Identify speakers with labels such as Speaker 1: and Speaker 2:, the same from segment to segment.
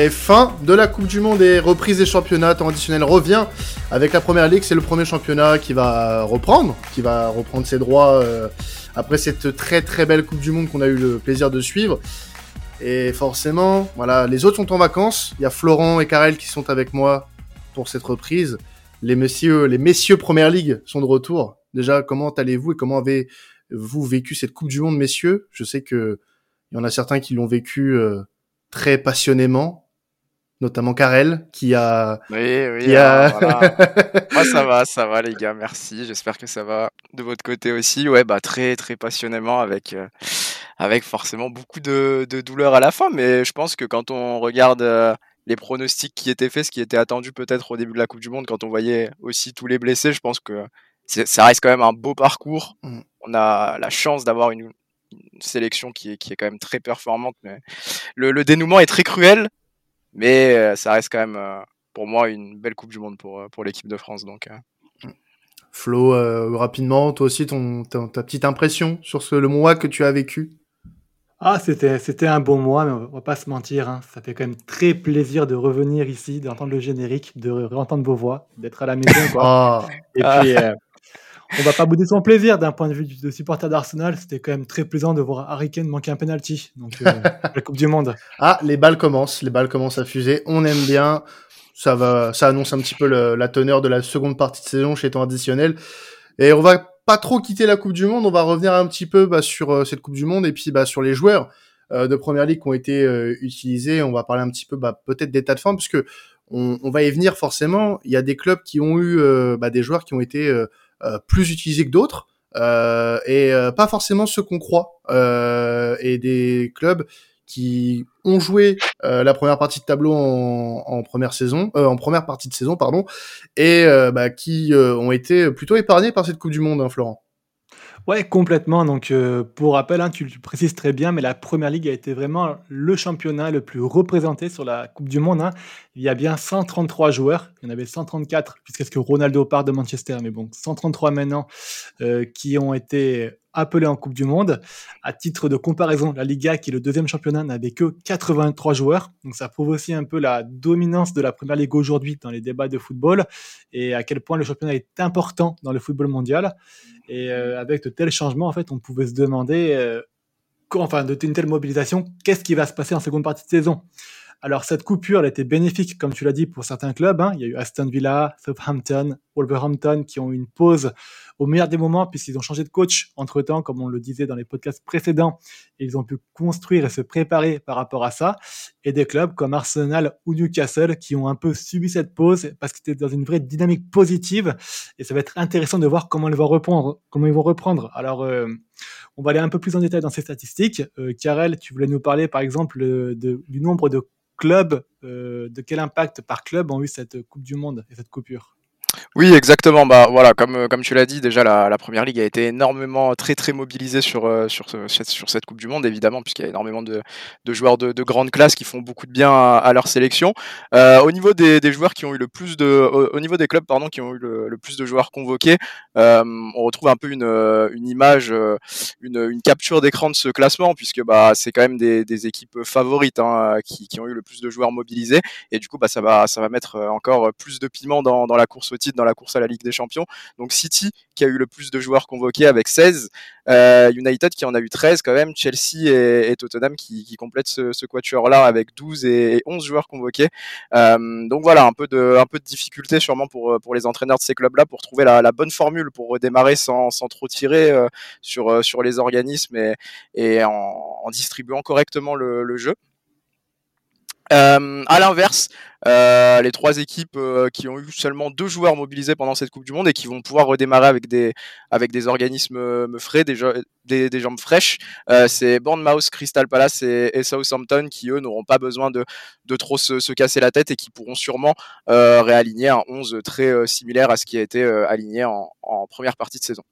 Speaker 1: Et fin de la Coupe du Monde et reprise des championnats. Temps additionnel revient avec la Première Ligue. C'est le premier championnat qui va reprendre, qui va reprendre ses droits euh, après cette très très belle Coupe du Monde qu'on a eu le plaisir de suivre. Et forcément, voilà, les autres sont en vacances. Il y a Florent et Karel qui sont avec moi pour cette reprise. Les messieurs, les messieurs Première Ligue sont de retour. Déjà, comment allez-vous et comment avez-vous vécu cette Coupe du Monde, messieurs? Je sais que il y en a certains qui l'ont vécu euh, très passionnément, notamment Karel, qui a.
Speaker 2: Oui, oui. Moi, ça va, ça va, les gars. Merci. J'espère que ça va de votre côté aussi. Ouais, bah très, très passionnément avec. Euh, avec forcément beaucoup de, de douleur à la fin, mais je pense que quand on regarde euh, les pronostics qui étaient faits, ce qui était attendu peut-être au début de la Coupe du Monde, quand on voyait aussi tous les blessés, je pense que ça reste quand même un beau parcours. Mm. On a la chance d'avoir une, sélection qui est, qui est quand même très performante. Mais le, dénouement est très cruel, mais euh, ça reste quand même euh, pour moi une belle Coupe du Monde pour, euh, pour l'équipe de France. Donc,
Speaker 1: Flo, rapidement, toi aussi, ton, ta, petite impression sur ce, le mois que tu as vécu?
Speaker 3: Ah, c'était, c'était un bon mois, mais on va pas se mentir, hein. ça fait quand même très plaisir de revenir ici, d'entendre le générique, de réentendre vos voix, d'être à la maison. Quoi. Ah. Et puis, on va pas bouder son plaisir d'un point de vue de supporter d'Arsenal. C'était quand même très plaisant de voir Harry Kane manquer un penalty. Donc, euh, la Coupe du Monde.
Speaker 1: Ah, les balles commencent, les balles commencent à fuser. On aime bien. Ça va, ça annonce un petit peu la teneur de la seconde partie de saison chez temps additionnel. Et on va pas trop quitter la Coupe du Monde. On va revenir un petit peu bah, sur euh, cette Coupe du Monde et puis bah, sur les joueurs euh, de première ligue qui ont été utilisés. On va parler un petit peu bah, peut-être d'état de forme puisque on, on, va y venir forcément. Il y a des clubs qui ont eu bah, des joueurs qui ont été euh, plus utilisés que d'autres. Euh, et euh, pas forcément ceux qu'on croit et des clubs qui ont joué la première partie de tableau en, en première saison, en première partie de saison, pardon, et bah, qui ont été plutôt épargnés par cette Coupe du Monde, hein, Florent.
Speaker 3: Ouais, complètement. Donc, euh, pour rappel, hein, tu le précises très bien, mais la Première Ligue a été vraiment le championnat le plus représenté sur la Coupe du Monde. Hein. Il y a bien 133 joueurs. Il y en avait 134 puisqu'est-ce que Ronaldo part de Manchester, mais bon, 133 maintenant euh, qui ont été appelé en Coupe du Monde. À titre de comparaison, la Liga, qui est le deuxième championnat, n'avait que 83 joueurs. Donc ça prouve aussi un peu la dominance de la Première Ligue aujourd'hui dans les débats de football et à quel point le championnat est important dans le football mondial. Et euh, avec de tels changements, en fait, on pouvait se demander, euh, enfin, de une telle mobilisation, qu'est-ce qui va se passer en seconde partie de saison? Alors cette coupure, elle était bénéfique, comme tu l'as dit, pour certains clubs. Hein. Il y a eu Aston Villa, Southampton, Wolverhampton qui ont eu une pause au meilleur des moments puisqu'ils ont changé de coach entre-temps, comme on le disait dans les podcasts précédents. Et ils ont pu construire et se préparer par rapport à ça. Et des clubs comme Arsenal ou Newcastle qui ont un peu subi cette pause parce qu'ils étaient dans une vraie dynamique positive. Et ça va être intéressant de voir comment ils vont reprendre. Comment ils vont reprendre. Alors, euh, on va aller un peu plus en détail dans ces statistiques. Euh, Karel, tu voulais nous parler par exemple du nombre de clubs, euh, de quel impact par club ont eu cette Coupe du Monde et cette coupure?
Speaker 2: Oui, exactement. Bah voilà, comme euh, comme tu l'as dit, déjà la, première ligue a été énormément très très mobilisée sur euh, sur sur cette Coupe du Monde, évidemment, puisqu'il y a énormément de, de joueurs de, de, grande classe qui font beaucoup de bien à, leur sélection. Euh, au niveau des, joueurs qui ont eu le plus de, au, niveau des clubs pardon, qui ont eu le, plus de joueurs convoqués, euh, on retrouve un peu une une image, une, une capture d'écran de ce classement, puisque bah c'est quand même des, des équipes favorites hein, qui, qui ont eu le plus de joueurs mobilisés, et du coup bah ça va ça va mettre encore plus de piment dans, dans la course au titre dans la course à la Ligue des Champions. Donc City qui a eu le plus de joueurs convoqués avec 16, euh, United qui en a eu 13 quand même, Chelsea et, Tottenham qui, complètent ce, quatuor-là avec 12 et, 11 joueurs convoqués. Euh, donc voilà, un peu de, difficulté sûrement pour, les entraîneurs de ces clubs-là pour trouver la, bonne formule pour redémarrer sans, trop tirer euh, sur, les organismes et, en, distribuant correctement le jeu. Euh, à l'inverse, euh, les trois équipes euh, qui ont eu seulement deux joueurs mobilisés pendant cette Coupe du Monde et qui vont pouvoir redémarrer avec des organismes euh, frais, des, des, jambes fraîches, euh, c'est Bournemouth, Crystal Palace et, Southampton qui eux n'auront pas besoin de, de trop se, se, casser la tête et qui pourront sûrement réaligner un 11 très similaire à ce qui a été aligné en première partie de saison.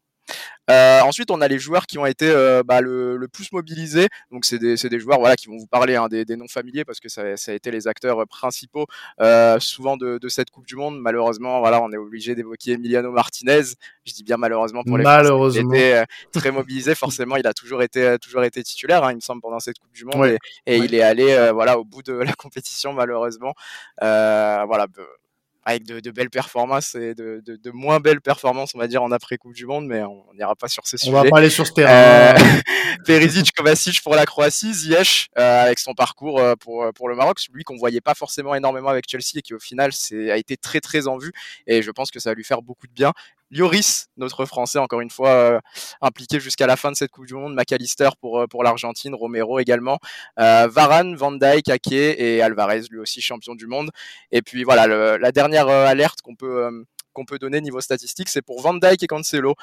Speaker 2: Euh, ensuite, on a les joueurs qui ont été euh, bah, le, le, plus mobilisés. Donc, c'est des, des, joueurs voilà, qui vont vous parler hein, des, des, noms familiers parce que ça, ça, a été les acteurs principaux euh, souvent de, de, cette Coupe du Monde. Malheureusement, voilà, on est obligé d'évoquer Emiliano Martinez. Je dis bien malheureusement pour les
Speaker 1: malheureusement.
Speaker 2: il était très mobilisé. Forcément, il a toujours été, toujours été titulaire, hein, il me semble, pendant cette Coupe du Monde. Et, et il est allé voilà, au bout de la compétition, malheureusement. voilà avec de, de, belles performances et de, de, de, moins belles performances, on va dire, en après-Coupe du Monde, mais on n'ira pas sur ces sujets.
Speaker 1: On va pas aller sur ce terrain. Euh,
Speaker 2: Perisic, Kovacic pour la Croatie, Ziyech euh, avec son parcours euh, pour, pour le Maroc, lui qu'on voyait pas forcément énormément avec Chelsea et qui au final a été très très en vue et je pense que ça va lui faire beaucoup de bien. Lloris, notre Français, encore une fois euh, impliqué jusqu'à la fin de cette Coupe du Monde, McAllister pour, euh, pour l'Argentine, Romero également, euh, Varane, Van Dijk, Ake et Alvarez, lui aussi champion du monde. Et puis voilà, la dernière alerte qu'on peut, qu'on peut donner niveau statistique, c'est pour Van Dijk et Cancelo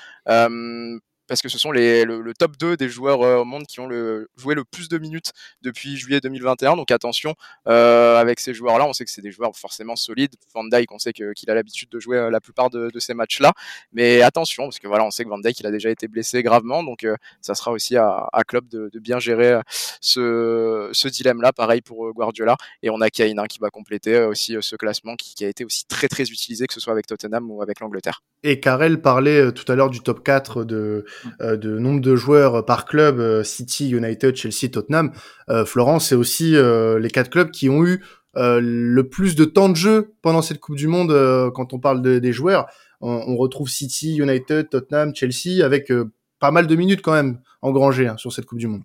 Speaker 2: parce que ce sont les, le, top 2 des joueurs euh, au monde qui ont joué le plus de minutes depuis juillet 2021. Donc attention euh, avec ces joueurs-là, on sait que c'est des joueurs forcément solides. Van Dijk, on sait qu'il a l'habitude de jouer euh, la plupart de, ces matchs-là, mais attention parce que voilà, on sait que Van Dijk il a déjà été blessé gravement, donc ça sera aussi à, à Klopp de, bien gérer ce, ce dilemme-là. Pareil pour Guardiola et on a Kane hein, qui va compléter aussi ce classement qui, qui, a été aussi très très utilisé, que ce soit avec Tottenham ou avec l'Angleterre.
Speaker 1: Et Karel parlait tout à l'heure du top 4 de euh, de nombre de joueurs par club, euh, City, United, Chelsea, Tottenham, euh, Florence, c'est aussi les quatre clubs qui ont eu le plus de temps de jeu pendant cette Coupe du Monde quand on parle des joueurs. On, retrouve City, United, Tottenham, Chelsea avec pas mal de minutes quand même engrangées hein, sur cette Coupe du Monde.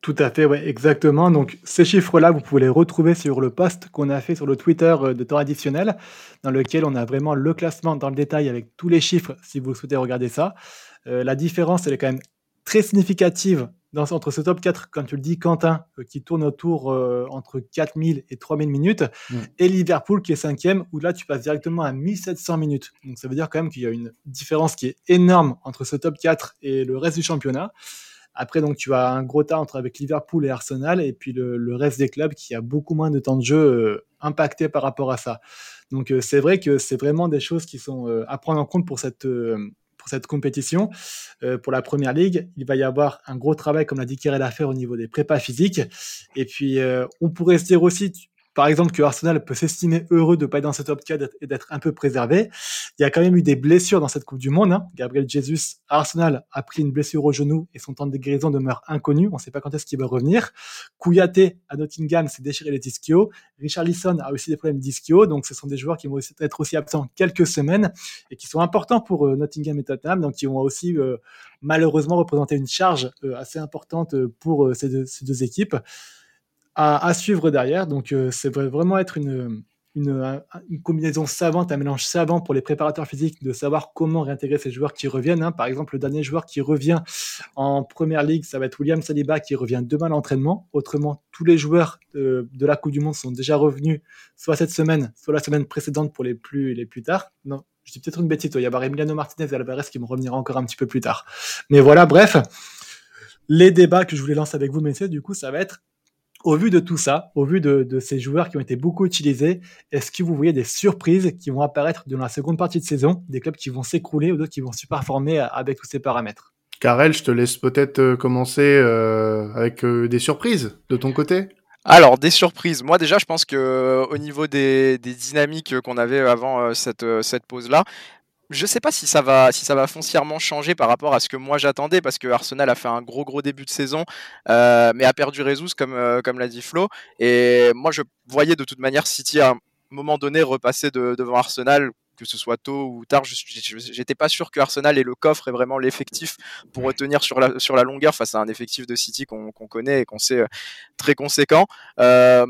Speaker 3: Tout à fait, ouais, exactement. Donc ces chiffres-là, vous pouvez les retrouver sur le post qu'on a fait sur le Twitter de temps additionnel, dans lequel on a vraiment le classement dans le détail avec tous les chiffres, si vous souhaitez regarder ça. Euh, la différence, elle est quand même très significative dans, entre ce top 4, comme tu le dis, Quentin, euh, qui tourne autour euh, entre 4000 et 3000 minutes, et Liverpool qui est cinquième, où là tu passes directement à 1700 minutes. Donc ça veut dire quand même qu'il y a une différence qui est énorme entre ce top 4 et le reste du championnat. Après, donc, tu as un gros tas entre avec Liverpool et Arsenal, et puis le, reste des clubs qui a beaucoup moins de temps de jeu impacté par rapport à ça. Donc, c'est vrai que c'est vraiment des choses qui sont à prendre en compte pour cette, pour cette compétition. Euh, pour la première ligue, il va y avoir un gros travail, comme l'a dit Kirill à faire au niveau des prépas physiques. Et puis, euh, on pourrait se dire aussi, par exemple, que Arsenal peut s'estimer heureux de pas être dans ce top 4 et d'être un peu préservé. Il y a quand même eu des blessures dans cette Coupe du Monde. Hein. Gabriel Jesus Arsenal a pris une blessure au genou et son temps de guérison demeure inconnu. On ne sait pas quand est-ce qu'il va revenir. Kouyaté à Nottingham s'est déchiré les. Richard Lisson a aussi des problèmes d'ischio. Donc, ce sont des joueurs qui vont être aussi absents quelques semaines et qui sont importants pour euh, Nottingham et Tottenham. Donc, qui vont aussi euh, malheureusement représenter une charge euh, assez importante pour ces deux, ces deux équipes à, suivre derrière. Donc, euh, c'est vraiment être une, une, combinaison savante, un mélange savant pour les préparateurs physiques de savoir comment réintégrer ces joueurs qui reviennent. Hein. Par exemple, le dernier joueur qui revient en première ligue, ça va être William Saliba qui revient demain à l'entraînement. Autrement, tous les joueurs de, la Coupe du Monde sont déjà revenus, soit cette semaine, soit la semaine précédente pour les plus, les plus tard. Non, je dis peut-être une bêtise. Il y a Emiliano Martinez et Alvarez qui vont revenir encore un petit peu plus tard. Mais voilà, bref. Les débats que je voulais lancer avec vous, messieurs, du coup, ça va être au vu de tout ça, au vu de, ces joueurs qui ont été beaucoup utilisés, est-ce que vous voyez des surprises qui vont apparaître dans la seconde partie de saison, des clubs qui vont s'écrouler ou d'autres qui vont performer avec tous ces paramètres?
Speaker 1: Karel, je te laisse peut-être euh, commencer euh, avec euh, des surprises de ton côté.
Speaker 2: Alors, des surprises. Moi, déjà, je pense que au niveau des, dynamiques qu'on avait avant cette, cette pause-là, je sais pas si ça va si ça va foncièrement changer par rapport à ce que moi j'attendais parce que Arsenal a fait un gros gros début de saison euh, mais a perdu Rezus comme euh, comme l'a dit Flo. Et moi je voyais de toute manière City à un moment donné repasser devant Arsenal que ce soit tôt ou tard. J'étais pas sûr que Arsenal ait le coffre et vraiment l'effectif pour retenir sur la sur la longueur face à un effectif de City qu'on connaît et qu'on sait euh, très conséquent. Euh,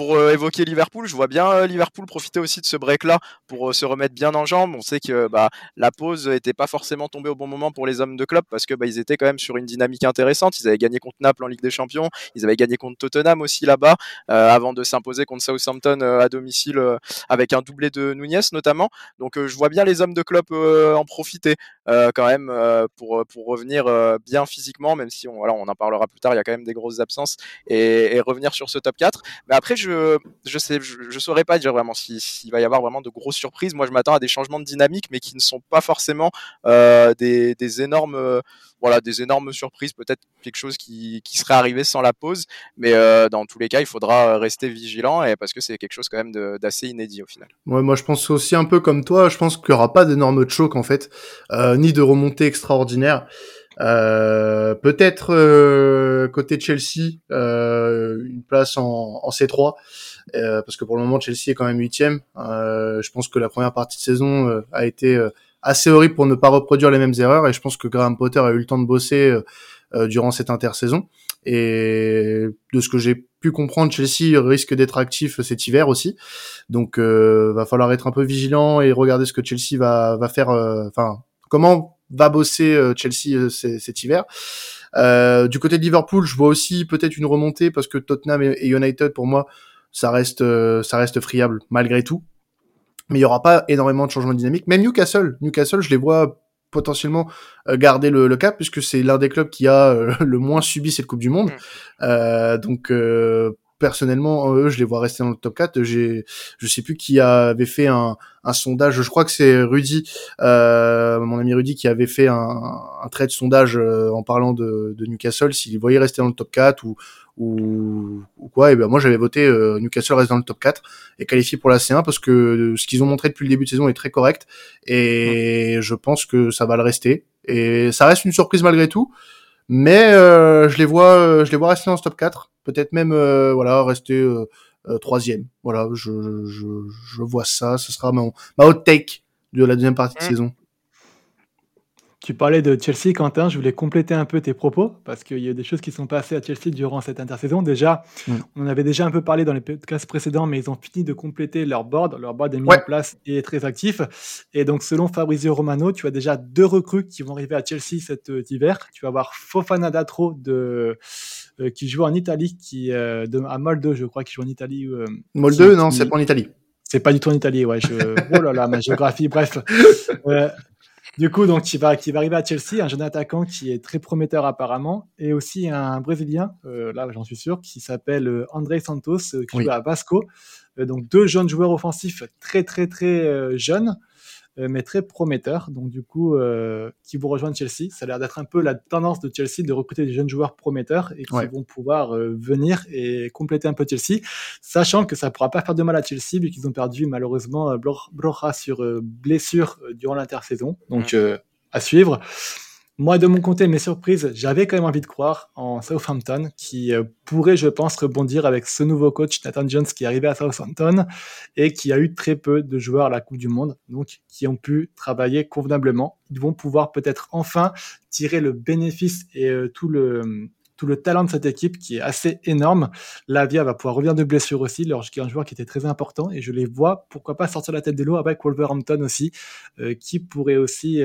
Speaker 2: pour euh, évoquer Liverpool, je vois bien euh, Liverpool profiter aussi de ce break-là pour euh, se remettre bien en jambes. On sait que bah, la pause n'était pas forcément tombée au bon moment pour les hommes de club parce que bah, ils étaient quand même sur une dynamique intéressante. Ils avaient gagné contre Naples en Ligue des Champions, ils avaient gagné contre Tottenham aussi là-bas, avant de s'imposer contre Southampton à domicile avec un doublé de Nunez notamment. Donc je vois bien les hommes de club en profiter quand même pour, revenir bien physiquement, même si on en parlera plus tard, il y a quand même des grosses absences et, et revenir sur ce top 4. Mais après, je je je sais je, saurais pas dire vraiment s'il va y avoir vraiment de grosses surprises. Moi, je m'attends à des changements de dynamique, mais qui ne sont pas forcément euh, des, énormes euh, voilà des énormes surprises. Peut-être quelque chose qui, qui serait arrivé sans la pause, mais euh, dans tous les cas, il faudra rester vigilant et parce que c'est quelque chose quand même d'assez inédit au final.
Speaker 1: Ouais, moi je pense aussi un peu comme toi. Je pense qu'il y aura pas d'énormes choc en fait, ni de remontée extraordinaire. Euh, peut-être euh, côté Chelsea, euh, une place en, en C3, parce que pour le moment Chelsea est quand même huitième. je pense que la première partie de saison a été assez horrible pour ne pas reproduire les mêmes erreurs, et je pense que Graham Potter a eu le temps de bosser durant cette intersaison. Et de ce que j'ai pu comprendre, Chelsea risque d'être actif cet hiver aussi. Donc, euh, va falloir être un peu vigilant et regarder ce que Chelsea va, va faire. Enfin, comment va bosser euh, Chelsea euh, cet hiver. Euh, du côté de Liverpool, je vois aussi peut-être une remontée parce que Tottenham et United, pour moi, ça reste, ça reste friable malgré tout. Mais il y aura pas énormément de changements dynamiques. Même Newcastle, Newcastle, je les vois potentiellement garder le, cap puisque c'est l'un des clubs qui a le moins subi cette Coupe du Monde. Mm. donc personnellement, eux, je les vois rester dans le top 4. J'ai, je sais plus qui avait fait un, un sondage. Je crois que c'est Rudy, euh, mon ami Rudy, qui avait fait un, un trait de sondage euh, en parlant de, de Newcastle, s'il voyait rester dans le top 4 ou, ou, ou quoi. Et ben moi, j'avais voté euh, Newcastle reste dans le top 4 et qualifié pour la C1 parce que ce qu'ils ont montré depuis le début de saison est très correct et je pense que ça va le rester. Et ça reste une surprise malgré tout. Mais euh, je les vois, euh, je les vois rester dans ce top 4, peut-être même euh, voilà rester troisième. Voilà, je, je, je, vois ça. Ce sera mon, ma hot take de la deuxième partie de mmh. saison.
Speaker 3: Tu parlais de Chelsea, Quentin. Je voulais compléter un peu tes propos parce qu'il y a des choses qui sont passées à Chelsea durant cette intersaison. Déjà, mm. on avait déjà un peu parlé dans les podcasts précédents, mais ils ont fini de compléter leur board. Leur board est mis en place et est très actif. Et donc, selon Fabrizio Romano, tu as déjà deux recrues qui vont arriver à Chelsea cet euh, hiver. Tu vas avoir Fofana Datro de, euh, qui joue en Italie, qui euh, de, à Molde, je crois, qui joue en Italie.
Speaker 1: Molde, non, c'est pas en Italie.
Speaker 3: C'est pas du tout en Italie, ouais. Je... oh là là, ma géographie, bref. Du coup, donc, qui va, qui va arriver à Chelsea, un jeune attaquant qui est très prometteur apparemment, et aussi un Brésilien, euh, là j'en suis sûr, qui s'appelle euh, André Santos, euh, qui joue à Vasco. donc deux jeunes joueurs offensifs très très très jeunes, mais très prometteur. Donc du coup, euh, qui vont rejoindre Chelsea. Ça a l'air d'être un peu la tendance de Chelsea de recruter des jeunes joueurs prometteurs et qui vont pouvoir euh, venir et compléter un peu Chelsea, sachant que ça pourra pas faire de mal à Chelsea vu qu'ils ont perdu malheureusement Brocha sur blessure durant l'intersaison. Donc mmh. à suivre. Moi, de mon côté, mes surprises, j'avais quand même envie de croire en Southampton, qui euh, pourrait, je pense, rebondir avec ce nouveau coach, Nathan Jones, qui est arrivé à Southampton et qui a eu très peu de joueurs à la Coupe du Monde, donc qui ont pu travailler convenablement. Ils vont pouvoir peut-être enfin tirer le bénéfice et euh, tout le talent de cette équipe qui est assez énorme. Lavia va pouvoir revenir de blessure aussi, lorsqu'il y a un joueur qui était très important, et je les vois, pourquoi pas sortir la tête de l'eau avec Wolverhampton aussi, euh, qui pourrait aussi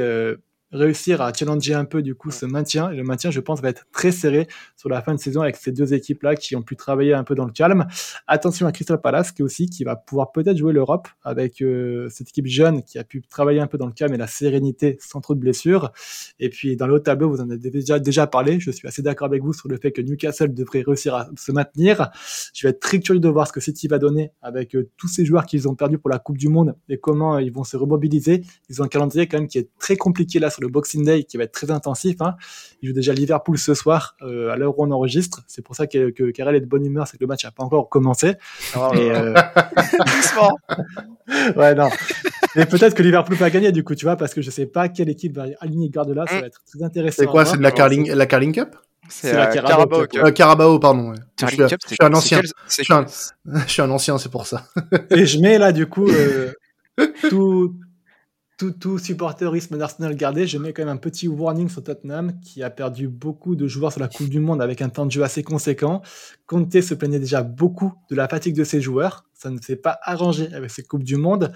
Speaker 3: réussir à challenger un peu du coup ce maintien. Et le maintien, je pense, va être très serré sur la fin de saison avec ces deux équipes-là qui ont pu travailler un peu dans le calme. Attention à Crystal Palace qui aussi qui va pouvoir peut-être jouer l'Europe avec euh, cette équipe jeune qui a pu travailler un peu dans le calme et la sérénité sans trop de blessures. Et puis dans le haut tableau, vous en avez déjà déjà parlé. Je suis assez d'accord avec vous sur le fait que Newcastle devrait réussir à se maintenir. Je vais être très curieux de voir ce que City va donner avec euh, tous ces joueurs qu'ils ont perdus pour la Coupe du Monde et comment ils vont se remobiliser. Ils ont un calendrier quand même qui est très compliqué là sur le Boxing Day qui va être très intensif. Hein. Il joue déjà Liverpool ce soir euh, à l'heure où on enregistre. C'est pour ça que, que Karel est de bonne humeur, c'est que le match n'a pas encore commencé. Oh. Et, euh... ouais, non. Et peut-être que Liverpool va gagner du coup, tu vois, parce que je sais pas quelle équipe va aligner Guardiola. Ça va être très intéressant.
Speaker 1: C'est quoi C'est de la Carling, la Carling Cup?
Speaker 2: C'est la Carabao,
Speaker 1: Cup. Euh, Carabao, pardon. Je, suis, je, suis, un ancien. Je suis un, je suis un ancien, c'est pour ça.
Speaker 3: Et je mets là, du coup, euh, tout, tout, tout supporterisme d'Arsenal gardé, je mets quand même un petit warning sur Tottenham qui a perdu beaucoup de joueurs sur la Coupe du Monde avec un temps de jeu assez conséquent. Conte se plaignait déjà beaucoup de la fatigue de ses joueurs. Ça ne s'est pas arrangé avec ces Coupes du Monde.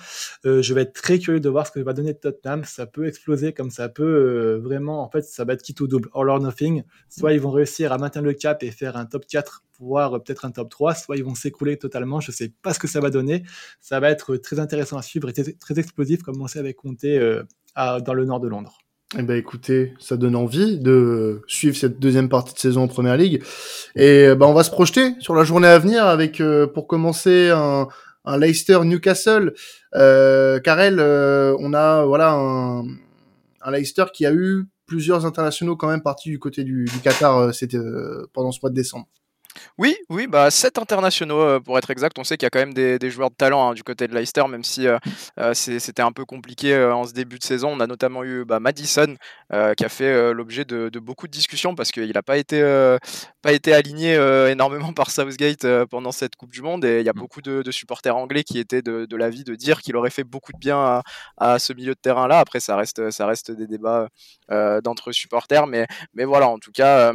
Speaker 3: Euh, je vais être très curieux de voir ce que va donner Tottenham. Ça peut exploser comme ça peut euh, vraiment, en fait, ça va être quitte ou double, all or nothing. Soit ils vont réussir à maintenir le cap et faire un top 4 voire peut-être un top 3, soit ils vont s'écrouler totalement. Je ne sais pas ce que ça va donner. Ça va être très intéressant à suivre et très, explosif, comme on sait avec Conte euh, dans le nord de Londres.
Speaker 1: Eh ben écoutez, ça donne envie de suivre cette deuxième partie de saison en Première Ligue. Et ben on va se projeter sur la journée à venir avec, euh, pour commencer, un, un Leicester Newcastle. Euh, Karel, euh, on a voilà un, un, Leicester qui a eu plusieurs internationaux quand même partis du côté du, du Qatar c'était pendant ce mois de décembre.
Speaker 2: Oui, oui, bah 7 internationaux euh, pour être exact. On sait qu'il y a quand même des, joueurs de talent hein, du côté de Leicester, même si euh, euh, c'était un peu compliqué en ce début de saison. On a notamment eu bah, Madison qui a fait l'objet de, beaucoup de discussions parce qu'il n'a pas été pas été aligné énormément par Southgate pendant cette Coupe du Monde et il y a mmh. beaucoup de, supporters anglais qui étaient de, l'avis de dire qu'il aurait fait beaucoup de bien à, ce milieu de terrain là. Après, ça reste ça reste des débats d'entre supporters, mais mais voilà, en tout cas.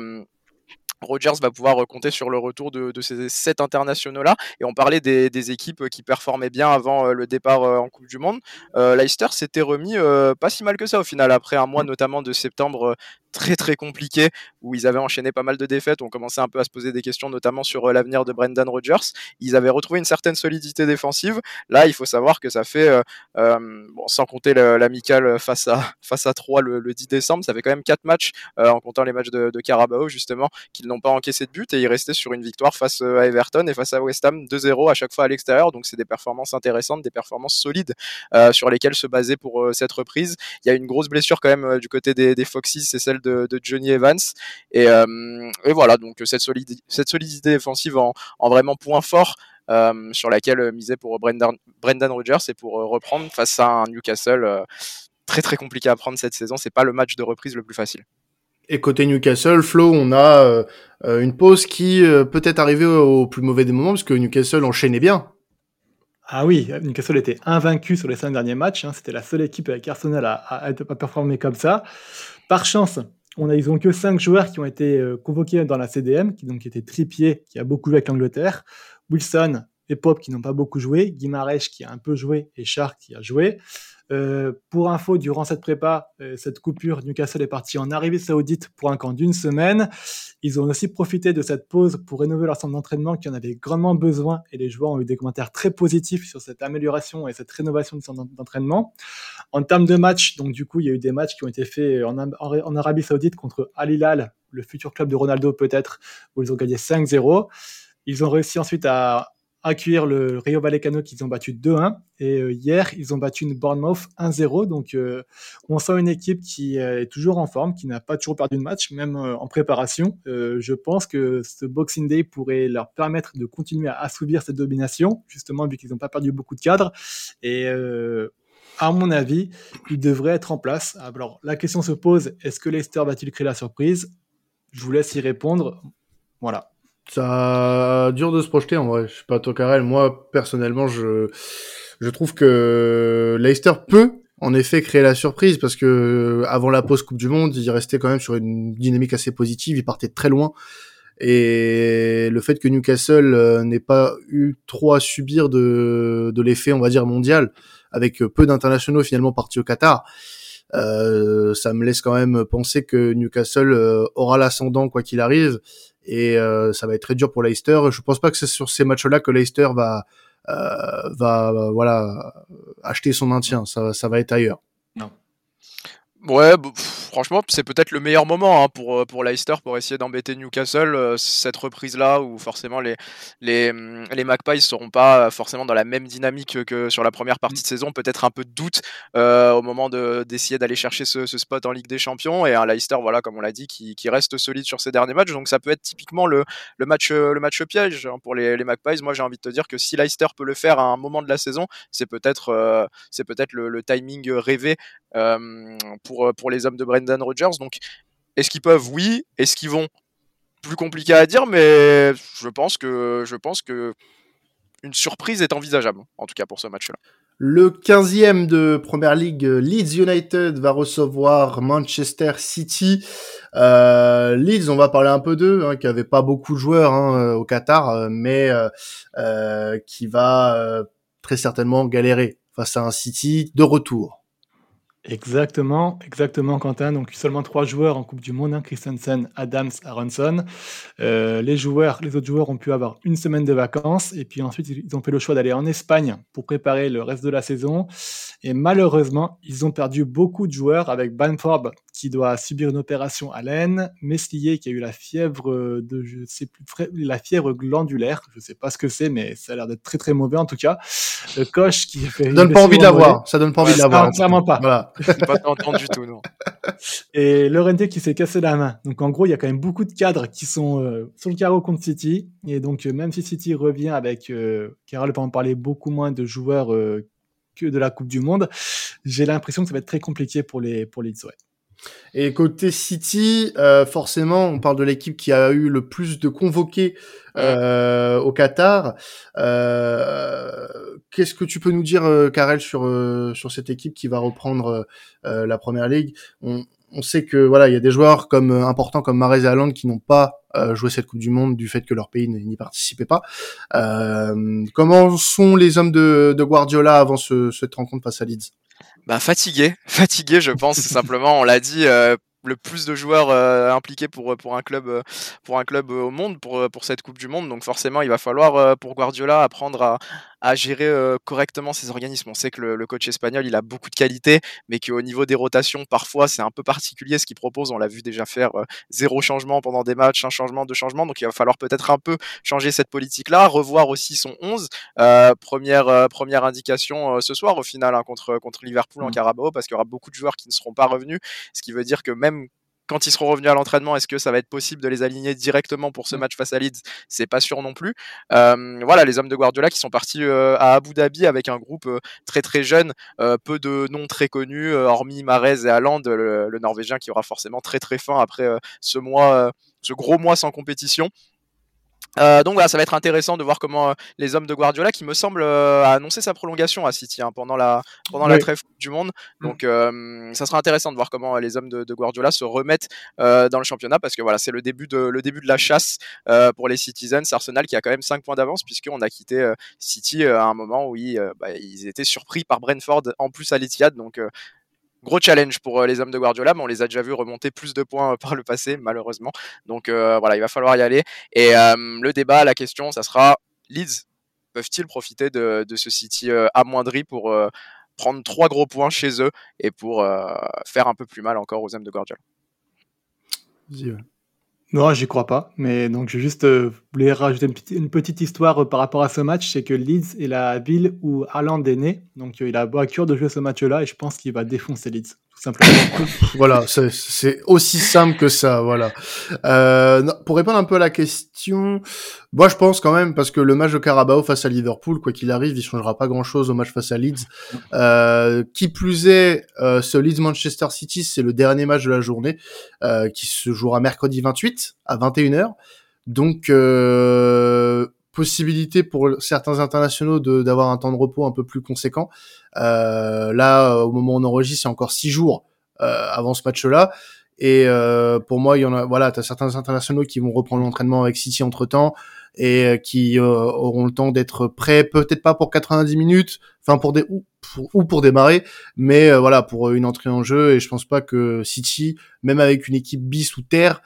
Speaker 2: Rogers va pouvoir euh, compter sur le retour de, ces sept internationaux-là. Et on parlait des, équipes qui performaient bien avant euh, le départ euh, en Coupe du Monde. Leicester s'était remis pas si mal que ça au final, après un mois notamment de septembre très très compliqué où ils avaient enchaîné pas mal de défaites. On commençait un peu à se poser des questions, notamment sur l'avenir de Brendan Rodgers. Ils avaient retrouvé une certaine solidité défensive. Là, il faut savoir que ça fait, bon, sans compter l'amical face à face à 3 le, 10 décembre, ça fait quand même 4 matchs en comptant les matchs de, Carabao justement qu'ils n'ont pas encaissé de but et ils restaient sur une victoire face euh, à Everton et face à West Ham 2-0 à chaque fois à l'extérieur. Donc c'est des performances intéressantes, des performances solides euh, sur lesquelles se baser pour euh, cette reprise. Il y a une grosse blessure quand même du côté des, des Foxes, c'est celle de, Johnny Evans. Et, voilà, donc cette, solidité, cette solidité défensive en, vraiment point fort. sur laquelle miser pour Brendan, Brendan Rodgers et pour reprendre face à un Newcastle très très compliqué à prendre cette saison. C'est pas le match de reprise le plus facile.
Speaker 1: Et côté Newcastle, Flo, on a euh, euh, une pause qui euh, peut être arrivée au, plus mauvais des moments, parce que Newcastle enchaînait bien.
Speaker 3: Ah oui, Newcastle était invaincu sur les cinq derniers matchs. Hein. C'était la seule équipe avec Arsenal à, à, performer comme ça. Par chance, on a, ils n'ont que cinq joueurs qui ont été convoqués dans la CDM, qui donc étaient Trippier, qui a beaucoup joué avec l'Angleterre, Wilson et Pop, qui n'ont pas beaucoup joué, Guimarães, qui a un peu joué, et Char, qui a joué. Euh, pour info, durant cette prépa, euh, cette coupure, Newcastle est parti en Arabie Saoudite pour un camp d'une semaine. Ils ont aussi profité de cette pause pour rénover leur centre d'entraînement qui en avait grandement besoin et les joueurs ont eu des commentaires très positifs sur cette amélioration et cette rénovation du centre d'entraînement. En termes de matchs, donc du coup, il y a eu des matchs qui ont été faits en, en Arabie Saoudite contre Al Hilal, le futur club de Ronaldo peut-être, où ils ont gagné 5-0. Ils ont réussi ensuite à accueillir le Rio Vallecano qu'ils ont battu 2-1. Et euh, hier, ils ont battu une Bournemouth 1-0. Donc, euh, on sent une équipe qui euh, est toujours en forme, qui n'a pas toujours perdu de match, même en préparation. je pense que ce Boxing Day pourrait leur permettre de continuer à assouvir cette domination, justement, vu qu'ils n'ont pas perdu beaucoup de cadres. Et à mon avis, ils devraient être en place. Alors, la question se pose est-ce que Leicester va-t-il créer la surprise? Je vous laisse y répondre. Voilà.
Speaker 1: Ça dur de se projeter en vrai. Je sais pas toi moi personnellement je je trouve que Leicester peut en effet créer la surprise parce que avant la pause Coupe du Monde, il restait quand même sur une dynamique assez positive, il partait très loin. Et le fait que Newcastle euh, n'ait pas eu trop à subir de de l'effet on va dire mondial avec peu d'internationaux finalement partis au Qatar, euh, ça me laisse quand même penser que Newcastle euh, aura l'ascendant quoi qu'il arrive et euh, ça va être très dur pour Leicester. Je pense pas que c'est sur ces matchs-là que Leicester va euh, va voilà acheter son maintien. Ça, ça va être ailleurs. Non.
Speaker 2: Ouais, franchement, c'est peut-être le meilleur moment hein, pour, euh, pour Leicester pour essayer d'embêter Newcastle. Euh, cette reprise-là, où forcément les, les, les Magpies ne seront pas forcément dans la même dynamique que sur la première partie de saison. Peut-être un peu de doute euh, au moment d'essayer d'aller chercher ce, spot en Ligue des Champions. Et un Leicester, voilà, comme on l'a dit, qui, reste solide sur ces derniers matchs. Donc ça peut être typiquement le, le, match, le match piège hein, pour les, les Magpies. Moi, j'ai envie de te dire que si Leicester peut le faire à un moment de la saison, c'est peut-être peut-être le, le, timing rêvé pour euh, pour, les hommes de Brendan Rodgers. Donc, est-ce qu'ils peuvent? Oui. Est-ce qu'ils vont? Plus compliqué à dire, mais je pense que, je pense que une surprise est envisageable, en tout cas pour ce match-là.
Speaker 1: Le 15e de Première League, Leeds United va recevoir Manchester City. Euh, Leeds, on va parler un peu d'eux, hein, qui avait pas beaucoup de joueurs hein, euh, au Qatar, mais qui va très certainement galérer face à un City de retour.
Speaker 3: Exactement, exactement, Quentin. Donc seulement trois joueurs en Coupe du Monde, hein, Christensen, Adams, Aronson. Euh, les joueurs, les autres joueurs ont pu avoir une semaine de vacances et puis ensuite ils ont fait le choix d'aller en Espagne pour préparer le reste de la saison. Et malheureusement, ils ont perdu beaucoup de joueurs avec Banford qui doit subir une opération à l'aine, Meslier qui a eu la fièvre de, je sais plus, la fièvre glandulaire, je sais pas ce que c'est, mais ça a l'air d'être très très mauvais en tout cas. Le coach qui fait.
Speaker 1: Ça donne pas envie de l'avoir. Ça donne pas envie de l'avoir.
Speaker 3: Clairement pas.
Speaker 2: Voilà. pas entendu du tout, non.
Speaker 3: Et Lorente qui s'est cassé la main. Donc en gros, il y a quand même beaucoup de cadres qui sont euh, sur le carreau contre City. Et donc euh, même si City revient avec, euh, Carole va en parler beaucoup moins de joueurs que de la Coupe du Monde, j'ai l'impression que ça va être très compliqué pour les pour. Ouais.
Speaker 1: Et côté City, euh, forcément, on parle de l'équipe qui a eu le plus de convoqués euh, au Qatar. Euh, Qu'est-ce que tu peux nous dire, Karel, sur euh, sur cette équipe qui va reprendre la Première Ligue? On, on, sait que voilà, il y a des joueurs comme importants comme Marais et Haaland qui n'ont pas joué cette Coupe du Monde du fait que leur pays n'y participait pas. comment sont les hommes de, de Guardiola avant ce, cette rencontre face à Leeds?
Speaker 2: Bah, fatigué, fatigué, je pense, simplement. On l'a dit, euh, le plus de joueurs euh, impliqués pour, pour un club, euh, pour un club au monde, pour, pour cette Coupe du Monde. Donc forcément, il va falloir pour Guardiola apprendre à, à gérer correctement ces organismes. On sait que le, coach espagnol, il a beaucoup de qualités, mais qu'au niveau des rotations, parfois, c'est un peu particulier ce qu'il propose. On l'a vu déjà faire zéro changement pendant des matchs, un changement, deux changements. Donc il va falloir peut-être un peu changer cette politique-là, revoir aussi son 11. première, première indication ce soir, au final, hein, contre, contre Liverpool en mmh. Carabao, parce qu'il y aura beaucoup de joueurs qui ne seront pas revenus. Ce qui veut dire que même quand ils seront revenus à l'entraînement, est-ce que ça va être possible de les aligner directement pour ce mm. match face à Leeds? C'est pas sûr non plus. Euh, voilà, les hommes de Guardiola qui sont partis euh, à Abu Dhabi avec un groupe euh, très très jeune, peu de noms très connus, hormis Marez et Haaland, le, le, Norvégien qui aura forcément très très faim après ce mois, ce gros mois sans compétition. Euh, donc voilà, ça va être intéressant de voir comment euh, les hommes de Guardiola, qui me semble euh, a annoncé sa prolongation à City hein, pendant la pendant la trêve du monde. Mm. Donc ça sera intéressant de voir comment les hommes de, de Guardiola se remettent dans le championnat parce que voilà, c'est le début de le début de la chasse pour les Citizens. Arsenal qui a quand même 5 points d'avance puisqu'on a quitté City à un moment où ils, bah, ils étaient surpris par Brentford en plus à l'Etihad. Donc gros challenge pour euh, les hommes de Guardiola, mais on les a déjà vus remonter plus de points euh, par le passé, malheureusement. Donc euh, voilà, il va falloir y aller. Et le débat, la question, ça sera Leeds peuvent-ils profiter de, ce City amoindri pour prendre trois gros points chez eux et pour faire un peu plus mal encore aux hommes de Guardiola?
Speaker 3: Non, j'y crois pas. Mais donc, je juste euh, voulais rajouter une petite, histoire euh, par rapport à ce match. C'est que Leeds est la ville où Haaland est né. Donc, euh, il a beau à cœur de jouer ce match-là et je pense qu'il va défoncer Leeds
Speaker 1: voilà, c'est aussi simple que ça, voilà. Euh, pour répondre un peu à la question, moi je pense quand même, parce que le match de Carabao face à Liverpool, quoi qu'il arrive, il changera pas grand-chose au match face à Leeds. Euh, qui plus est, euh, ce Leeds-Manchester City, c'est le dernier match de la journée, euh, qui se jouera mercredi 28 à 21h. Donc, euh, possibilité pour certains internationaux d'avoir un temps de repos un peu plus conséquent. Euh, là, au moment où on enregistre, c'est encore six jours euh, avant ce match-là. Et euh, pour moi, il y en a, voilà, t'as certains internationaux qui vont reprendre l'entraînement avec City entre temps et euh, qui euh, auront le temps d'être prêts, peut-être pas pour 90 minutes, enfin pour des ou pour, ou pour démarrer, mais euh, voilà pour une entrée en jeu. Et je pense pas que City, même avec une équipe bis ou terre,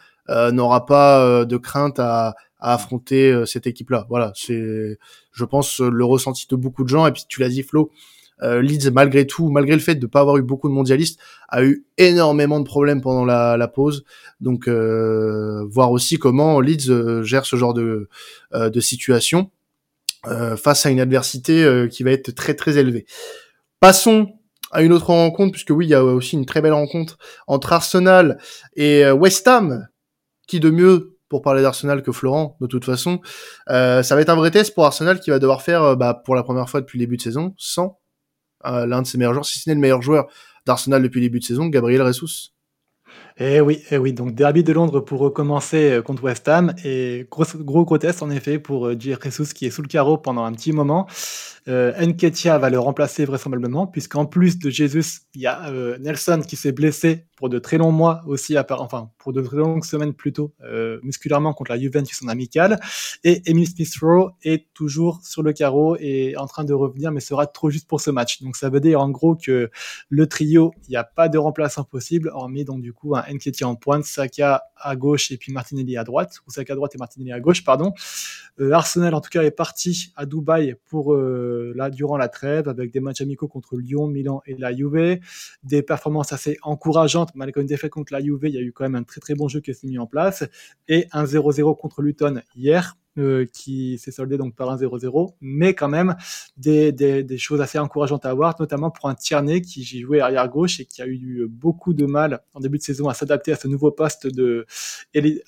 Speaker 1: n'aura pas de crainte à, à affronter euh, cette équipe-là. Voilà, c'est, je pense, le ressenti de beaucoup de gens. Et puis tu l'as dit, Flo, euh, Leeds, malgré tout, malgré le fait de ne pas avoir eu beaucoup de mondialistes, a eu énormément de problèmes pendant la, la pause. Donc, euh, voir aussi comment Leeds euh, gère ce genre de, de situation face à une adversité qui va être très très élevée. Passons à une autre rencontre, puisque oui, il y a aussi une très belle rencontre entre Arsenal et West Ham. Qui de mieux pour parler d'Arsenal que Florent, de toute façon. Euh, ça va être un vrai test pour Arsenal qui va devoir faire, euh, bah, pour la première fois depuis le début de saison, sans euh, l'un de ses meilleurs joueurs, si ce n'est le meilleur joueur d'Arsenal depuis le début de saison, Gabriel Jesus.
Speaker 3: Eh oui, eh oui, donc derby de Londres pour recommencer contre West Ham et gros, gros, gros test en effet pour Jesus qui est sous le carreau pendant un petit moment. Euh, va le remplacer vraisemblablement, puisqu'en plus de Jesus, il y a euh, Nelson qui s'est blessé pour de très longs mois aussi, enfin pour de très longues semaines plutôt, euh, musculairement contre la Juventus en amical. Et Emile Smith-Rowe est toujours sur le carreau et en train de revenir, mais sera trop juste pour ce match. Donc ça veut dire en gros que le trio, il n'y a pas de remplaçant possible, hormis donc du coup Nketiah en pointe, Saka à gauche et puis Martinelli à droite, ou Saka à droite et Martinelli à gauche, pardon. Euh, Arsenal, en tout cas, est parti à Dubaï pour euh, durant la trêve, avec des matchs amicaux contre Lyon, Milan et la Juve, des performances assez encourageantes, malgré une défaite contre la Juve, il y a eu quand même un très très bon jeu qui s'est mis en place, et un 0-0 contre Luton hier, euh, qui s'est soldé donc par un 0-0, mais quand même des, des, des, choses assez encourageantes à voir, notamment pour un Tierney qui jouait arrière gauche et qui a eu beaucoup de mal en début de saison à s'adapter à ce nouveau poste de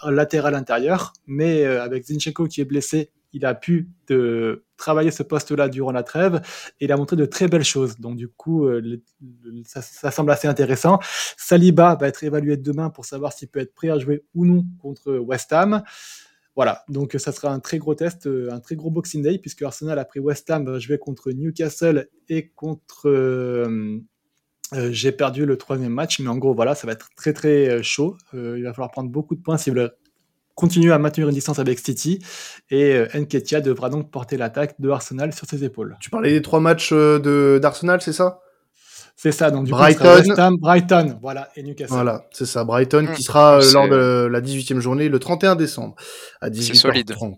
Speaker 3: latéral intérieur, mais euh, avec Zinchenko qui est blessé, il a pu de travailler ce poste-là durant la trêve et il a montré de très belles choses. Donc du coup, euh, ça, ça, semble assez intéressant. Saliba va être évalué demain pour savoir s'il peut être prêt à jouer ou non contre West Ham. Voilà, donc ça sera un très gros test, euh, un très gros Boxing Day, puisque Arsenal a pris West Ham je vais contre Newcastle et contre... Euh, euh, j'ai perdu le troisième match, mais en gros, voilà, ça va être très très chaud. il va falloir prendre beaucoup de points s'ils veulent continuer à maintenir une distance avec City. Et Nketia devra donc porter l'attaque de Arsenal sur ses épaules.
Speaker 1: Tu parlais des trois matchs d'Arsenal, c'est ça?
Speaker 3: C'est ça, donc du
Speaker 1: Brighton,
Speaker 3: coup, Brighton, voilà, et Newcastle.
Speaker 1: Voilà, c'est ça, Brighton qui mmh. sera euh, lors de la 18e journée le 31 décembre à 18h30.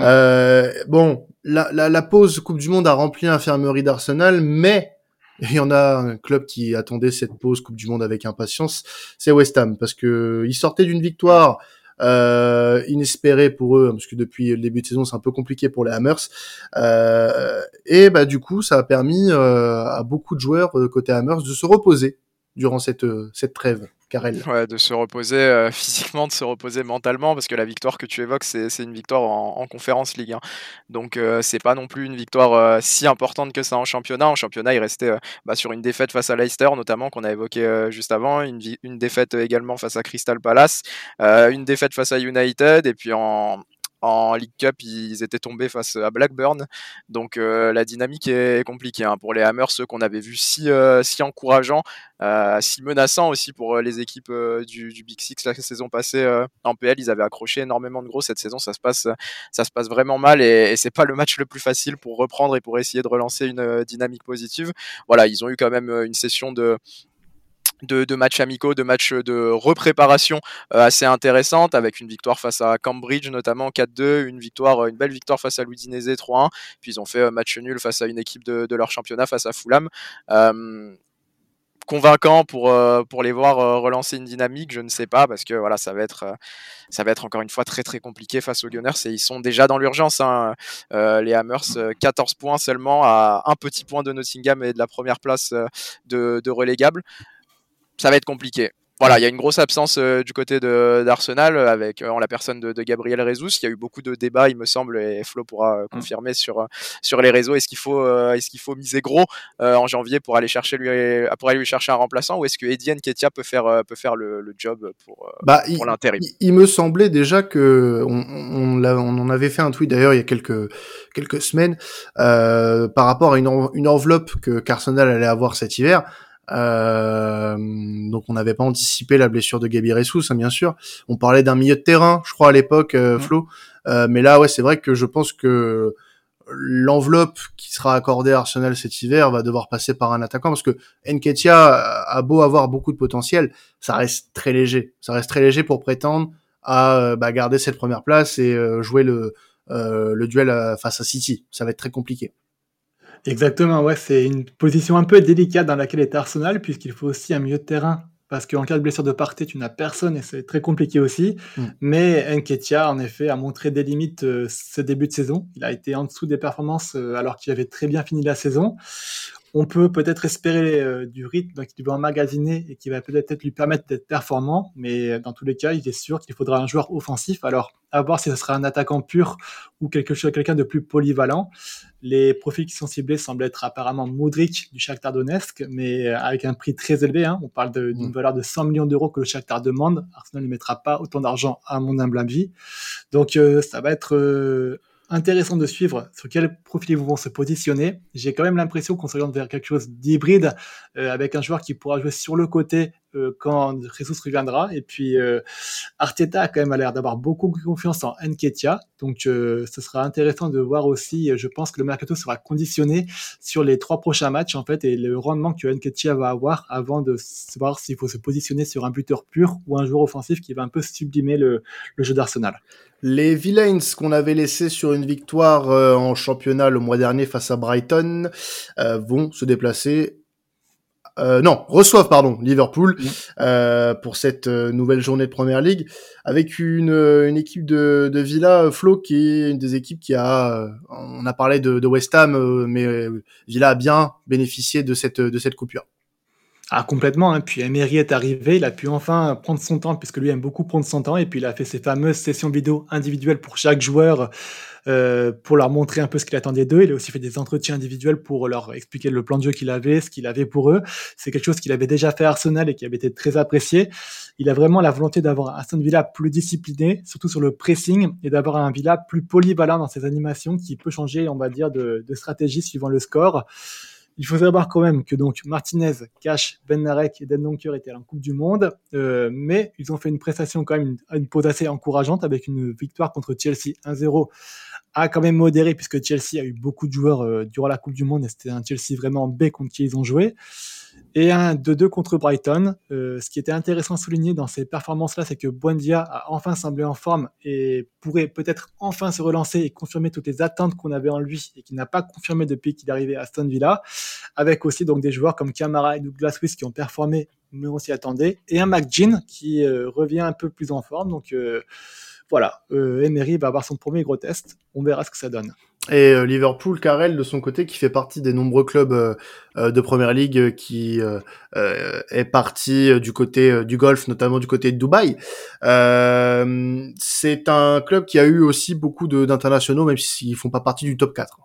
Speaker 1: Euh, bon, la, la, la, pause Coupe du Monde a rempli l'infirmerie d'Arsenal, mais il y en a un club qui attendait cette pause Coupe du Monde avec impatience, c'est West Ham, parce que il sortait d'une victoire euh, inespéré pour eux, parce que depuis le début de saison, c'est un peu compliqué pour les Hammers. Euh, et bah du coup, ça a permis euh, à beaucoup de joueurs euh, côté Hammers de se reposer durant cette, euh, cette trêve.
Speaker 2: Ouais, de se reposer euh, physiquement, de se reposer mentalement, parce que la victoire que tu évoques, c'est une victoire en, en Conférence Ligue. Donc, euh, c'est pas non plus une victoire euh, si importante que ça en championnat. En championnat, il restait bah, sur une défaite face à Leicester, notamment, qu'on a évoqué juste avant, une, une, défaite également face à Crystal Palace, une défaite face à United, et puis en, en League Cup, ils étaient tombés face à Blackburn. Donc euh, la dynamique est compliquée hein. pour les Hammers, ceux qu'on avait vu si, euh, si encourageants, euh, si menaçants aussi pour les équipes du, Big Six la saison passée en PL. Ils avaient accroché énormément de gros. Cette saison, ça se passe, ça se passe vraiment mal et, et c'est pas le match le plus facile pour reprendre et pour essayer de relancer une dynamique positive. Voilà, ils ont eu quand même une session de de, matchs amicaux, de matchs de repréparation euh, assez intéressantes, avec une victoire face à Cambridge notamment 4-2, une victoire, euh, une belle victoire face à l'Udinese 3-1, puis ils ont fait un match nul face à une équipe de, leur championnat, face à Fulham. Euh, convaincant pour pour les voir relancer une dynamique, je ne sais pas parce que voilà ça va être ça va être encore une fois très très compliqué face aux Gunners et ils sont déjà dans l'urgence. Hein. les Hammers 14 points seulement à un petit point de Nottingham et de la première place de, de relégable ça va être compliqué. Voilà, il y a une grosse absence euh, du côté d'Arsenal euh, avec euh, en la personne de, de Gabriel Jesus. Il y a eu beaucoup de débats, il me semble, et Flo pourra mm. confirmer sur sur les réseaux. Est-ce qu'il faut est-ce qu'il faut miser gros en janvier pour aller chercher lui pour aller lui chercher un remplaçant ou est-ce que Eddie Ketia peut faire peut faire le, le job pour
Speaker 1: bah, pour l'intérim? il, me semblait déjà que on, on, on, en avait fait un tweet d'ailleurs il y a quelques quelques semaines par rapport à une, une enveloppe que qu'Arsenal allait avoir cet hiver. Euh, donc on n'avait pas anticipé la blessure de Gabi Ressous, hein, bien sûr. On parlait d'un milieu de terrain, je crois à l'époque, euh, Flo. Euh, mais là, ouais, c'est vrai que je pense que l'enveloppe qui sera accordée à Arsenal cet hiver va devoir passer par un attaquant parce que Nketia a beau avoir beaucoup de potentiel, ça reste très léger. Ça reste très léger pour prétendre à bah, garder cette première place et jouer le, le duel face à City. Ça va être très compliqué.
Speaker 3: Exactement, ouais, c'est une position un peu délicate dans laquelle est Arsenal, puisqu'il faut aussi un milieu de terrain. Parce qu'en cas de blessure de Partey, tu n'as personne et c'est très compliqué aussi. Mm. Mais Nketia, en effet, a montré des limites euh, ce début de saison. Il a été en dessous des performances euh, alors qu'il avait très bien fini la saison on peut peut-être espérer euh, du rythme qu'il va emmagasiner et qui va peut-être lui permettre d'être performant, mais euh, dans tous les cas, il est sûr qu'il faudra un joueur offensif. Alors, à voir si ce sera un attaquant pur ou quelque chose, quelqu'un de plus polyvalent. Les profils qui sont ciblés semblent être apparemment Modric du Shakhtar Donetsk, mais euh, avec un prix très élevé. Hein. On parle d'une mm. valeur de 100 millions d'euros que le Shakhtar demande. Arsenal ne mettra pas autant d'argent à mon humble avis. Donc, ça va être intéressant de suivre sur quel profil ils vont se positionner. J'ai quand même l'impression qu'on s'oriente vers quelque chose d'hybride euh, avec un joueur qui pourra jouer sur le côté quand Jesus reviendra. Et puis Arteta a quand même l'air d'avoir beaucoup confiance en Nketia. Donc ce sera intéressant de voir aussi, je pense que le mercato sera conditionné sur les trois prochains matchs en fait et le rendement que Nketia va avoir avant de savoir s'il faut se positionner sur un buteur pur ou un joueur offensif qui va un peu sublimer le, jeu d'Arsenal.
Speaker 1: Les Villains qu'on avait laissés sur une victoire euh, en championnat le mois dernier face à Brighton euh, vont se déplacer. Euh, non, reçoivent pardon Liverpool pour cette nouvelle journée de Première Ligue avec une, une équipe de, de Villa Flo qui est une des équipes qui a on a parlé de, de West Ham mais Villa a bien bénéficié de cette de cette coupure.
Speaker 3: Ah, complètement. Hein. Puis Emery est arrivé, il a pu enfin prendre son temps, puisque lui aime beaucoup prendre son temps, et puis il a fait ses fameuses sessions vidéo individuelles pour chaque joueur, euh, pour leur montrer un peu ce qu'il attendait d'eux. Il a aussi fait des entretiens individuels pour leur expliquer le plan de jeu qu'il avait, ce qu'il avait pour eux. C'est quelque chose qu'il avait déjà fait à Arsenal et qui avait été très apprécié. Il a vraiment la volonté d'avoir un Aston Villa plus discipliné, surtout sur le pressing, et d'avoir un Villa plus polyvalent dans ses animations, qui peut changer, on va dire, de, de stratégie suivant le score. Il faut savoir quand même que donc Martinez, Cash, Ben Narek et Den Donker étaient en Coupe du Monde, euh, mais ils ont fait une prestation quand même, une, une pause assez encourageante avec une victoire contre Chelsea 1-0 a quand même modéré puisque Chelsea a eu beaucoup de joueurs euh, durant la Coupe du Monde et c'était un Chelsea vraiment B contre qui ils ont joué et un 2-2 contre Brighton. Euh, ce qui était intéressant à souligner dans ces performances-là, c'est que Buendia a enfin semblé en forme et pourrait peut-être enfin se relancer et confirmer toutes les attentes qu'on avait en lui et qui n'a pas confirmé depuis qu'il est arrivé à Aston Villa, avec aussi donc des joueurs comme Camara et Douglas Luiz qui ont performé, mais on s'y attendait, et un McGinn qui euh, revient un peu plus en forme. Donc euh, voilà, Emery va avoir son premier gros test. On verra ce que ça donne.
Speaker 1: Et euh, Liverpool, Carrel de son côté, qui fait partie des nombreux clubs euh, euh, de Première Ligue, qui est parti du côté du golf, notamment du côté de Dubaï. c'est un club qui a eu aussi beaucoup d'internationaux, même s'ils font pas partie du top 4.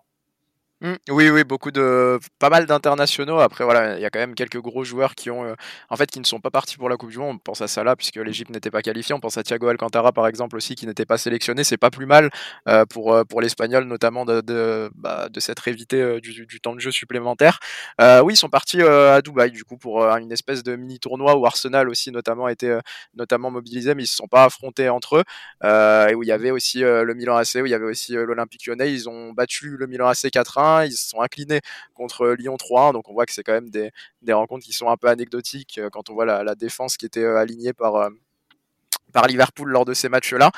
Speaker 2: Mmh, oui, oui, beaucoup de, pas mal d'internationaux. Après, voilà, il y a quand même quelques gros joueurs qui ont, euh, en fait, qui ne sont pas partis pour la Coupe du Monde. On pense à Salah puisque l'Égypte n'était pas qualifiée. On pense à Thiago Alcantara par exemple aussi qui n'était pas sélectionné. C'est pas plus mal euh, pour euh, pour l'Espagnol notamment de de, bah, de s'être évité du, du, temps de jeu supplémentaire. oui, ils sont partis à Dubaï du coup pour une espèce de mini tournoi où Arsenal aussi notamment était notamment mobilisé, mais ils se sont pas affrontés entre eux. et où il y avait aussi le Milan AC, où il y avait aussi l'Olympique Lyonnais. Ils ont battu le Milan AC 4-1 ils se sont inclinés contre Lyon 3 donc on voit que c'est quand même des, rencontres qui sont un peu anecdotiques euh, quand on voit la, défense qui était euh, alignée par, euh, par Liverpool lors de ces matchs-là.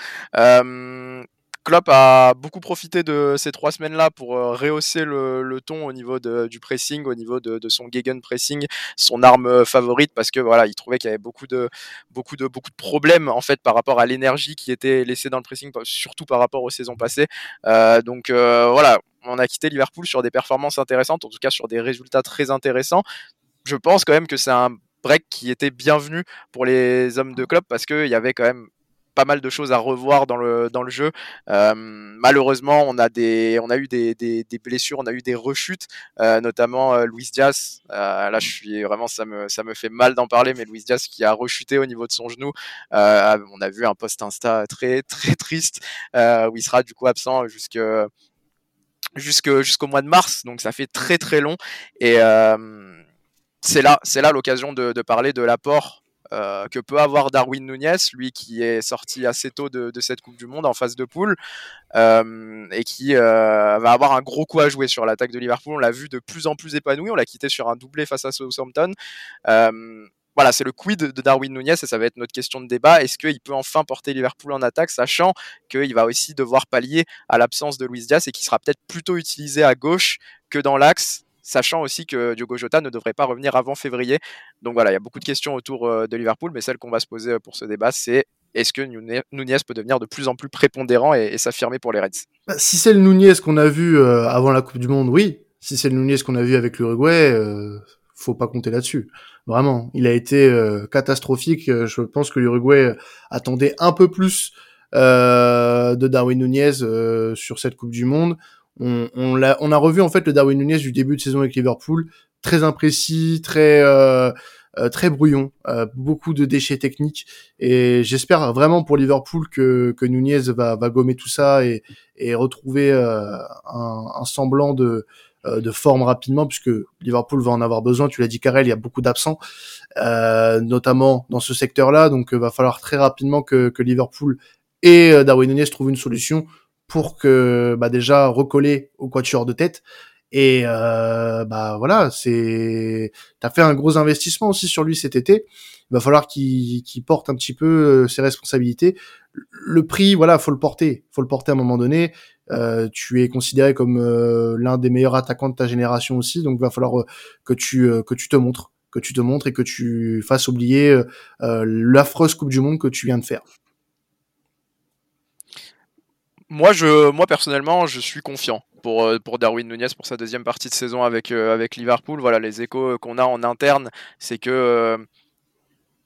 Speaker 2: Klopp a beaucoup profité de ces trois semaines-là pour rehausser le, ton au niveau du pressing, au niveau de, son gegen pressing, son arme favorite, parce que voilà, il trouvait qu'il y avait beaucoup de beaucoup de beaucoup de problèmes en fait par rapport à l'énergie qui était laissée dans le pressing, surtout par rapport aux saisons passées. donc voilà, on a quitté Liverpool sur des performances intéressantes, en tout cas sur des résultats très intéressants. Je pense quand même que c'est un break qui était bienvenu pour les hommes de club parce qu'il y avait quand même pas mal de choses à revoir dans le, jeu. Euh, malheureusement, on a, eu des, blessures, on a eu des rechutes, euh, notamment euh, Luis Diaz. là, je suis vraiment, ça me, fait mal d'en parler, mais Luis Diaz qui a rechuté au niveau de son genou. on a vu un post Insta très, très triste où il sera du coup absent jusque jusqu'au mois de mars, donc ça fait très très long. Et euh, c'est là, c'est là l'occasion de, parler de l'apport euh, que peut avoir Darwin Nunez, lui qui est sorti assez tôt de, cette Coupe du Monde en phase de poule euh, et qui va avoir un gros coup à jouer sur l'attaque de Liverpool. On l'a vu de plus en plus épanoui, on l'a quitté sur un doublé face à Southampton voilà, c'est le quid de Darwin Nunez et ça va être notre question de débat. Est-ce qu'il peut enfin porter Liverpool en attaque, sachant qu'il va aussi devoir pallier à l'absence de Luis Diaz et qui sera peut-être plutôt utilisé à gauche que dans l'axe, sachant aussi que Diogo Jota ne devrait pas revenir avant février. Donc voilà, il y a beaucoup de questions autour euh, de Liverpool, mais celle qu'on va se poser euh, pour ce débat, c'est est-ce que Nunez peut devenir de plus en plus prépondérant et, s'affirmer pour les Reds?
Speaker 1: Bah, Si c'est le Nunez qu'on a vu euh, avant la Coupe du Monde, oui. Si c'est le Nunez qu'on a vu avec l'Uruguay, faut pas compter là-dessus. Vraiment, il a été euh, catastrophique. Euh, je pense que l'Uruguay attendait un peu plus euh, de Darwin Nunez sur cette Coupe du Monde. On, on, a, on a revu en fait le Darwin Nunez du début de saison avec Liverpool, très imprécis, très très brouillon, beaucoup de déchets techniques. Et j'espère vraiment pour Liverpool que, que Nunez va, gommer tout ça et, et retrouver un, semblant de de forme rapidement, puisque Liverpool va en avoir besoin. Tu l'as dit, Karel, il y a beaucoup d'absents, notamment dans ce secteur-là. Donc, il va falloir très rapidement que, que Liverpool et Darwin Nunez trouvent une solution pour que bah, déjà recoller au quatuor de tête et euh, bah voilà, c'est t'as fait un gros investissement aussi sur lui cet été. Il va falloir qu'il porte un petit peu euh, ses responsabilités. Le prix, voilà, faut le porter, faut le porter à un moment donné. Euh, tu es considéré comme euh, l'un des meilleurs attaquants de ta génération aussi, donc va falloir euh, que tu que tu te montres, que tu te montres et que tu fasses oublier l'affreuse Coupe du Monde que tu viens de faire.
Speaker 2: Moi, je, moi personnellement, je suis confiant pour, pour Darwin Nunez pour sa deuxième partie de saison avec, avec Liverpool. Voilà, les échos qu'on a en interne, c'est que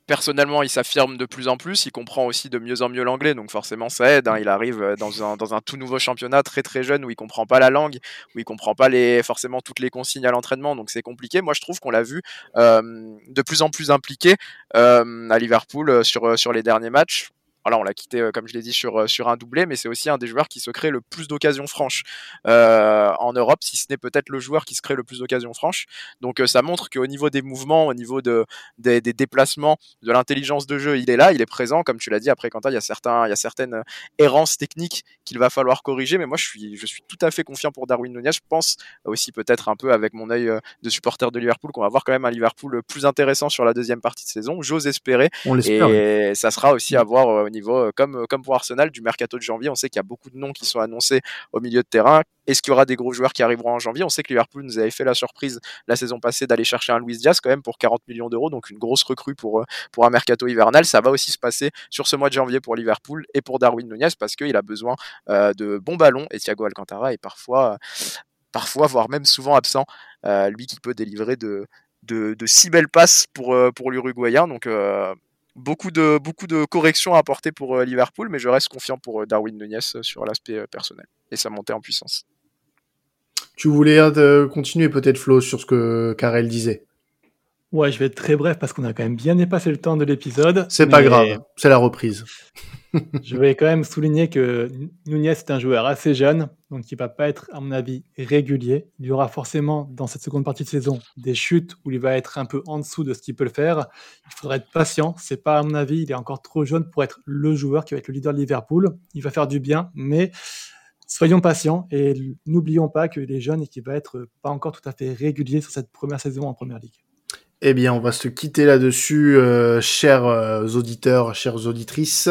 Speaker 2: personnellement, il s'affirme de plus en plus. Il comprend aussi de mieux en mieux l'anglais, donc forcément, ça aide. Hein. Il arrive dans un, dans un, tout nouveau championnat très très jeune où il comprend pas la langue, où il comprend pas les, forcément toutes les consignes à l'entraînement, donc c'est compliqué. Moi, je trouve qu'on l'a vu de plus en plus impliqué à Liverpool sur, sur les derniers matchs on l'a quitté, euh, comme je l'ai dit, sur, euh, sur un doublé, mais c'est aussi un des joueurs qui se crée le plus d'occasions franches euh, en Europe, si ce n'est peut-être le joueur qui se crée le plus d'occasions franches. Donc ça montre qu'au niveau des mouvements, au niveau de, des, déplacements, de l'intelligence de jeu, il est là, il est présent. Comme tu l'as dit, après Quentin, il y a, certains, il y a certaines errances techniques qu'il va falloir corriger, mais moi je suis, je suis tout à fait confiant pour Darwin Nunez. Je pense aussi peut-être un peu avec mon œil de supporter de Liverpool qu'on va voir quand même un Liverpool plus intéressant sur la deuxième partie de saison. J'ose espérer. On et ça sera aussi à voir au niveau euh, comme, euh, comme pour Arsenal, du mercato de janvier. On sait qu'il y a beaucoup de noms qui sont annoncés au milieu de terrain. Est-ce qu'il y aura des gros joueurs qui arriveront en janvier? On sait que Liverpool nous avait fait la surprise la saison passée d'aller chercher un Luis Diaz quand même pour 40 millions d'euros, donc une grosse recrue pour, euh, pour un mercato hivernal. Ça va aussi se passer sur ce mois de janvier pour Liverpool et pour Darwin Nunez parce qu'il a besoin de bons ballons et Thiago Alcantara est parfois, parfois voire même souvent absent. lui qui peut délivrer de, de, si belles passes pour, pour l'Uruguayen. Donc beaucoup de, beaucoup de corrections à apporter pour euh, Liverpool, mais je reste confiant pour euh, Darwin Nunez euh, sur l'aspect personnel et sa montée en puissance.
Speaker 1: Tu voulais continuer peut-être Flo sur ce que Karel disait?
Speaker 3: Ouais, je vais être très bref parce qu'on a quand même bien dépassé le temps de l'épisode.
Speaker 1: C'est pas grave, c'est la reprise.
Speaker 3: Je vais quand même souligner que Nunez est un joueur assez jeune, donc il va pas être, à mon avis, régulier. Il y aura forcément dans cette seconde partie de saison des chutes où il va être un peu en dessous de ce qu'il peut le faire. Il faudra être patient. C'est pas, à mon avis, il est encore trop jeune pour être le joueur qui va être le leader de Liverpool. Il va faire du bien, mais soyons patients et n'oublions pas qu'il est jeune et qu'il va être pas encore tout à fait régulier sur cette première saison en première ligue.
Speaker 1: Eh bien, on va se quitter là-dessus, euh, chers euh, auditeurs, chères auditrices.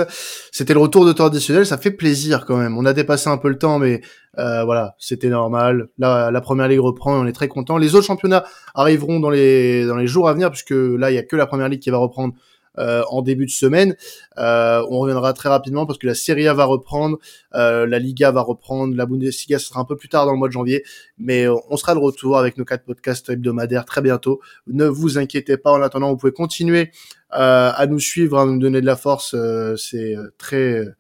Speaker 1: C'était le retour de temps additionnel, ça fait plaisir quand même. On a dépassé un peu le temps, mais euh, voilà, c'était normal. Là, la première ligue reprend, et on est très content. Les autres championnats arriveront dans les dans les jours à venir, puisque là, il y a que la première ligue qui va reprendre en début de semaine. Euh, on reviendra très rapidement parce que la Serie A va reprendre, euh, la Liga va reprendre, la Bundesliga ce sera un peu plus tard dans le mois de janvier, mais on sera de retour avec nos quatre podcasts hebdomadaires très bientôt. Ne vous inquiétez pas. En attendant, vous pouvez continuer à nous suivre, à nous donner de la force. c'est très euh,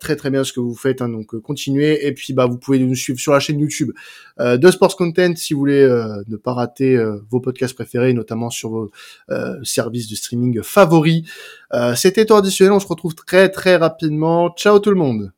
Speaker 1: très très bien ce que vous faites, hein, donc euh, continuez. Et puis bah vous pouvez nous suivre sur la chaîne YouTube euh, de Sports Content si vous voulez ne pas rater vos podcasts préférés, notamment sur vos services de streaming favoris. C'était traditionnel, on se retrouve très très rapidement. Ciao tout le monde